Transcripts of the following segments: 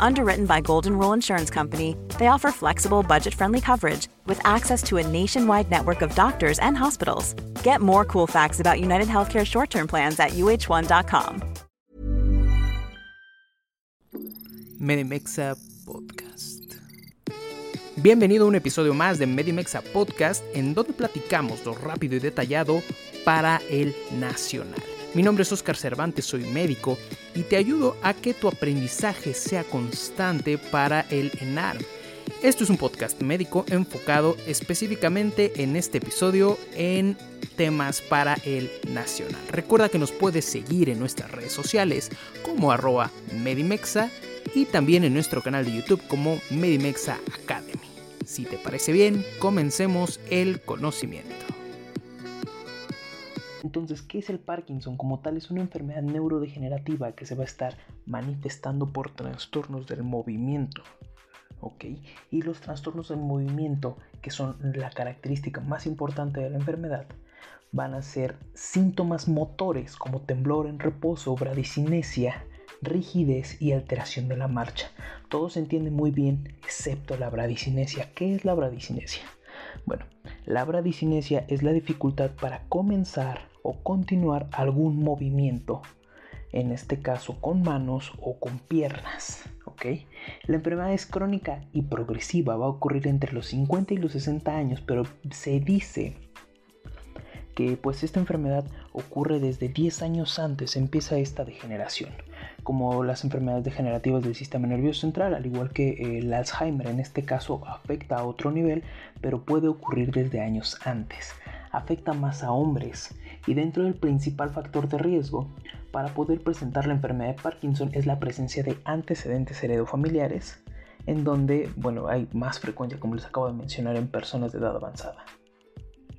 Underwritten by Golden Rule Insurance Company, they offer flexible, budget friendly coverage with access to a nationwide network of doctors and hospitals. Get more cool facts about United Healthcare short term plans at uh1.com. Medimexa Podcast. Bienvenido a un episodio más de Medimexa Podcast, en donde platicamos lo rápido y detallado para el nacional. Mi nombre es Oscar Cervantes, soy médico y te ayudo a que tu aprendizaje sea constante para el ENAR. Esto es un podcast médico enfocado específicamente en este episodio en temas para el nacional. Recuerda que nos puedes seguir en nuestras redes sociales como arroba Medimexa y también en nuestro canal de YouTube como Medimexa Academy. Si te parece bien, comencemos el conocimiento. Entonces, ¿qué es el Parkinson? Como tal, es una enfermedad neurodegenerativa que se va a estar manifestando por trastornos del movimiento. ¿Ok? Y los trastornos del movimiento, que son la característica más importante de la enfermedad, van a ser síntomas motores como temblor en reposo, bradicinesia, rigidez y alteración de la marcha. Todo se entiende muy bien, excepto la bradicinesia. ¿Qué es la bradicinesia? Bueno, la bradicinesia es la dificultad para comenzar o continuar algún movimiento, en este caso con manos o con piernas. ¿ok? La enfermedad es crónica y progresiva, va a ocurrir entre los 50 y los 60 años, pero se dice que pues esta enfermedad ocurre desde 10 años antes, empieza esta degeneración como las enfermedades degenerativas del sistema nervioso central, al igual que eh, el Alzheimer en este caso afecta a otro nivel, pero puede ocurrir desde años antes. Afecta más a hombres y dentro del principal factor de riesgo para poder presentar la enfermedad de Parkinson es la presencia de antecedentes heredofamiliares, en donde, bueno, hay más frecuencia, como les acabo de mencionar, en personas de edad avanzada.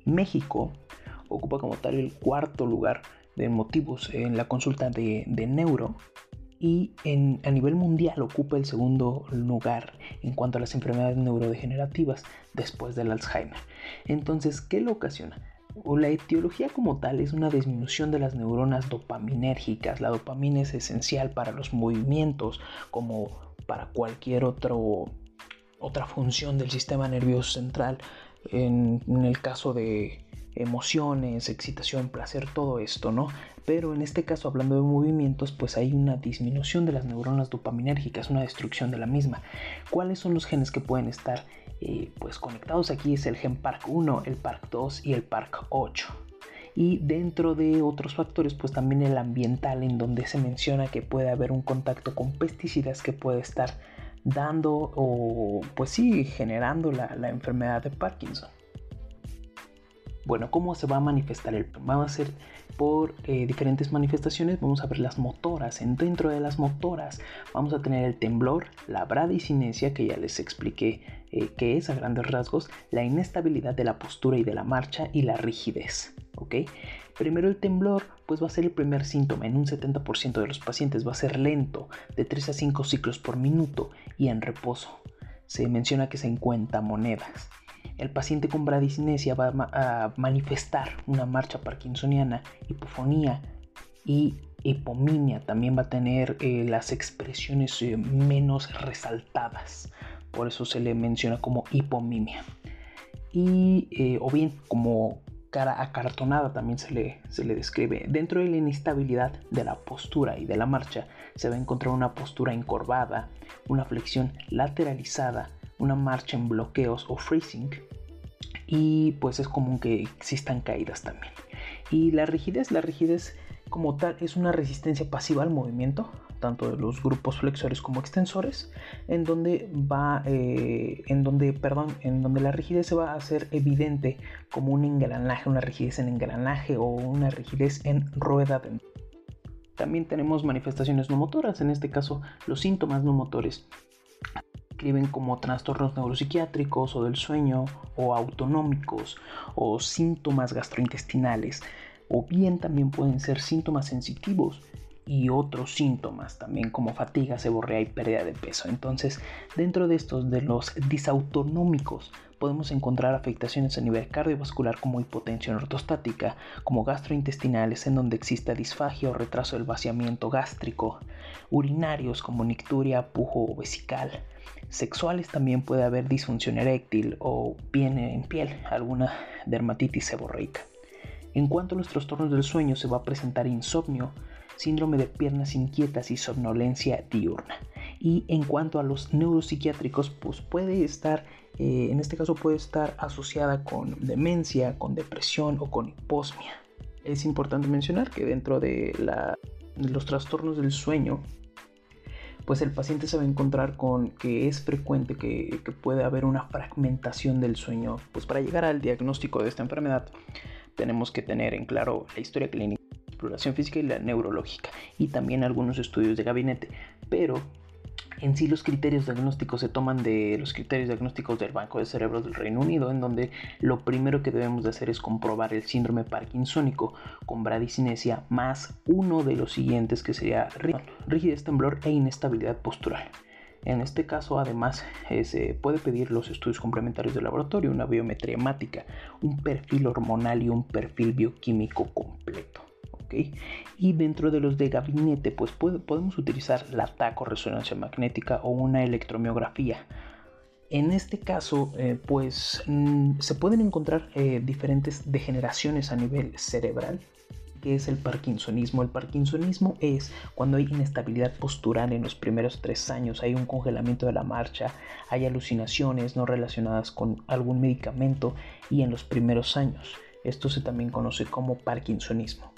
México ocupa como tal el cuarto lugar de motivos en la consulta de, de neuro y a nivel mundial ocupa el segundo lugar en cuanto a las enfermedades neurodegenerativas después del Alzheimer. Entonces, ¿qué lo ocasiona? La etiología como tal es una disminución de las neuronas dopaminérgicas. La dopamina es esencial para los movimientos como para cualquier otro, otra función del sistema nervioso central. en el caso de emociones, excitación, placer, todo esto, ¿no? Pero en este caso, hablando de movimientos, pues hay una disminución de las neuronas dopaminérgicas, una destrucción de la misma. ¿Cuáles son los genes que pueden estar eh, pues conectados? Aquí es el gen PARC1, el PARC2 y el PARC8 y dentro de otros factores pues también el ambiental en donde se menciona que puede haber un contacto con pesticidas que puede estar dando o pues sí generando la, la enfermedad de Parkinson. Bueno, ¿cómo se va a manifestar el Vamos a hacer por eh, diferentes manifestaciones. Vamos a ver las motoras. En dentro de las motoras vamos a tener el temblor, la bradicinesia, que ya les expliqué eh, qué es a grandes rasgos, la inestabilidad de la postura y de la marcha y la rigidez. ¿ok? Primero el temblor, pues va a ser el primer síntoma. En un 70% de los pacientes va a ser lento, de 3 a 5 ciclos por minuto y en reposo. Se menciona que se encuentra monedas. El paciente con bradicinesia va a manifestar una marcha parkinsoniana, hipofonía y hipomimia. También va a tener eh, las expresiones eh, menos resaltadas. Por eso se le menciona como hipomimia. Y, eh, o bien como cara acartonada también se le, se le describe. Dentro de la inestabilidad de la postura y de la marcha se va a encontrar una postura encorvada, una flexión lateralizada, una marcha en bloqueos o freezing y pues es común que existan caídas también. Y la rigidez, la rigidez como tal es una resistencia pasiva al movimiento, tanto de los grupos flexores como extensores, en donde va, eh, en donde, perdón, en donde la rigidez se va a hacer evidente como un engranaje, una rigidez en engranaje o una rigidez en rueda. También tenemos manifestaciones no motoras, en este caso los síntomas no motores como trastornos neuropsiquiátricos o del sueño o autonómicos o síntomas gastrointestinales o bien también pueden ser síntomas sensitivos y otros síntomas también como fatiga, seborrea y pérdida de peso. Entonces, dentro de estos de los disautonómicos podemos encontrar afectaciones a nivel cardiovascular como hipotensión ortostática, como gastrointestinales en donde exista disfagia o retraso del vaciamiento gástrico, urinarios como nicturia, pujo o vesical. Sexuales también puede haber disfunción eréctil o bien en piel, alguna dermatitis seborreica. En cuanto a los trastornos del sueño, se va a presentar insomnio, síndrome de piernas inquietas y somnolencia diurna. Y en cuanto a los neuropsiquiátricos, pues puede estar, eh, en este caso puede estar asociada con demencia, con depresión o con hiposmia. Es importante mencionar que dentro de, los trastornos del sueño, pues el paciente se va a encontrar con que es frecuente que, que puede haber una fragmentación del sueño. Pues para llegar al diagnóstico de esta enfermedad, tenemos que tener en claro la historia clínica, la exploración física y la neurológica, y también algunos estudios de gabinete. Pero en sí los criterios diagnósticos se toman de los criterios diagnósticos del Banco de Cerebros del Reino Unido, en donde lo primero que debemos de hacer es comprobar el síndrome parkinsónico con bradicinesia más uno de los siguientes que sería rigidez, temblor e inestabilidad postural. En este caso, además, eh, se puede pedir los estudios complementarios de laboratorio, una biometría hemática, un perfil hormonal y un perfil bioquímico completo. Y dentro de los de gabinete, pues podemos utilizar la taco resonancia magnética o una electromiografía. En este caso, eh, pues mm, se pueden encontrar eh, diferentes degeneraciones a nivel cerebral, ¿Qué es el parkinsonismo? El parkinsonismo es cuando hay inestabilidad postural en los primeros tres años, hay un congelamiento de la marcha, hay alucinaciones no relacionadas con algún medicamento y en los primeros años. Esto se también conoce como parkinsonismo.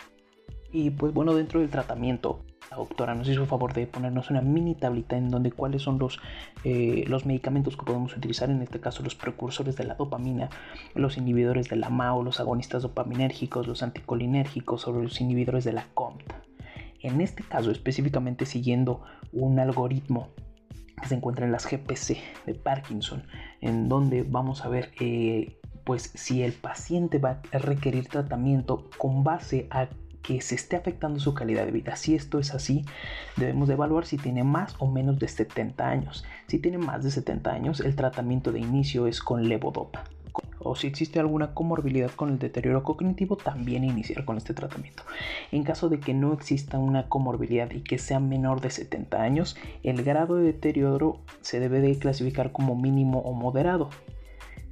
Y pues bueno, dentro del tratamiento la doctora nos hizo favor de ponernos una mini tablita en donde cuáles son los, eh, los medicamentos que podemos utilizar, en este caso los precursores de la dopamina, los inhibidores de la MAO, los agonistas dopaminérgicos, los anticolinérgicos o los inhibidores de la COMT. En este caso específicamente siguiendo un algoritmo que se encuentra en las GPC de Parkinson, en donde vamos a ver eh, pues si el paciente va a requerir tratamiento con base a que se esté afectando su calidad de vida. Si esto es así, debemos de evaluar si tiene más o menos de 70 años. Si tiene más de 70 años, el tratamiento de inicio es con levodopa. O si existe alguna comorbilidad con el deterioro cognitivo, también iniciar con este tratamiento. En caso de que no exista una comorbilidad y que sea menor de 70 años, el grado de deterioro se debe de clasificar como mínimo o moderado.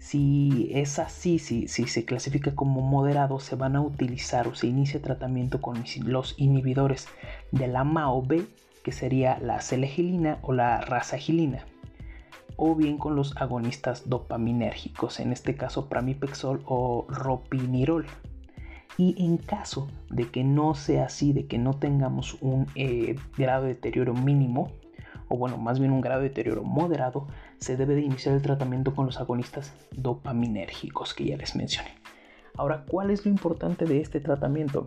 Si es así, si, se clasifica como moderado, se van a utilizar o se inicia tratamiento con los inhibidores de la MAO-B, que sería la celegilina o la rasagilina, o bien con los agonistas dopaminérgicos, en este caso pramipexol o ropinirol. Y en caso de que no sea así, de que no tengamos un eh, grado de deterioro mínimo, o bueno, más bien un grado de deterioro moderado, se debe de iniciar el tratamiento con los agonistas dopaminérgicos que ya les mencioné. Ahora, ¿cuál es lo importante de este tratamiento?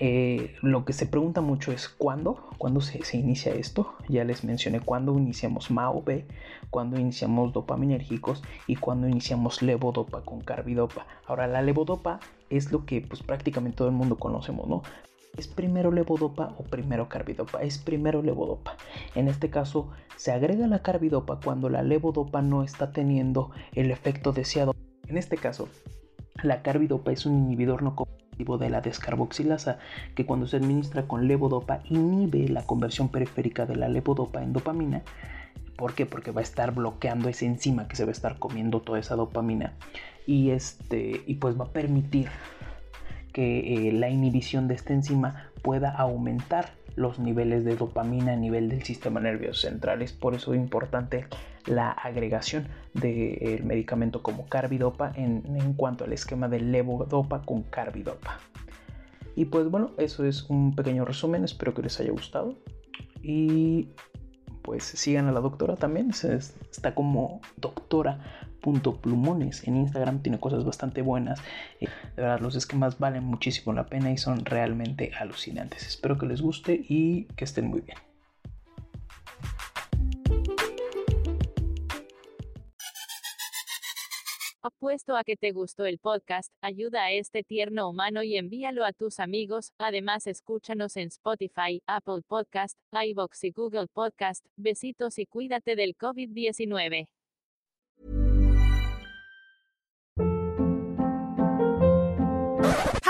Eh, lo que se pregunta mucho es cuándo, cuándo se, inicia esto. Ya les mencioné cuándo iniciamos MAO-B, cuándo iniciamos dopaminérgicos y cuándo iniciamos levodopa con carbidopa. Ahora la levodopa es lo que pues prácticamente todo el mundo conocemos, ¿no? ¿Es primero levodopa o primero carbidopa? Es primero levodopa. En este caso, se agrega la carbidopa cuando la levodopa no está teniendo el efecto deseado En este caso, la carbidopa es un inhibidor no competitivo de la descarboxilasa que cuando se administra con levodopa inhibe la conversión periférica de la levodopa en dopamina. ¿Por qué? Porque va a estar bloqueando esa enzima que se va a estar comiendo toda esa dopamina y este y pues va a permitir que eh, la inhibición de esta enzima pueda aumentar los niveles de dopamina a nivel del sistema nervioso central. Es por eso importante la agregación del medicamento como carbidopa en, en cuanto al esquema de levodopa con carbidopa. Y pues bueno, eso es un pequeño resumen, espero que les haya gustado. Y pues sigan a la doctora también, está como doctora.plumones en Instagram, tiene cosas bastante buenas. Eh, de verdad, los esquemas valen muchísimo la pena y son realmente alucinantes. Espero que les guste y que estén muy bien. Apuesto a que te gustó el podcast, ayuda a este tierno humano y envíalo a tus amigos. Además, escúchanos en Spotify, Apple Podcast, iBox y Google Podcast. Besitos y cuídate del COVID-19.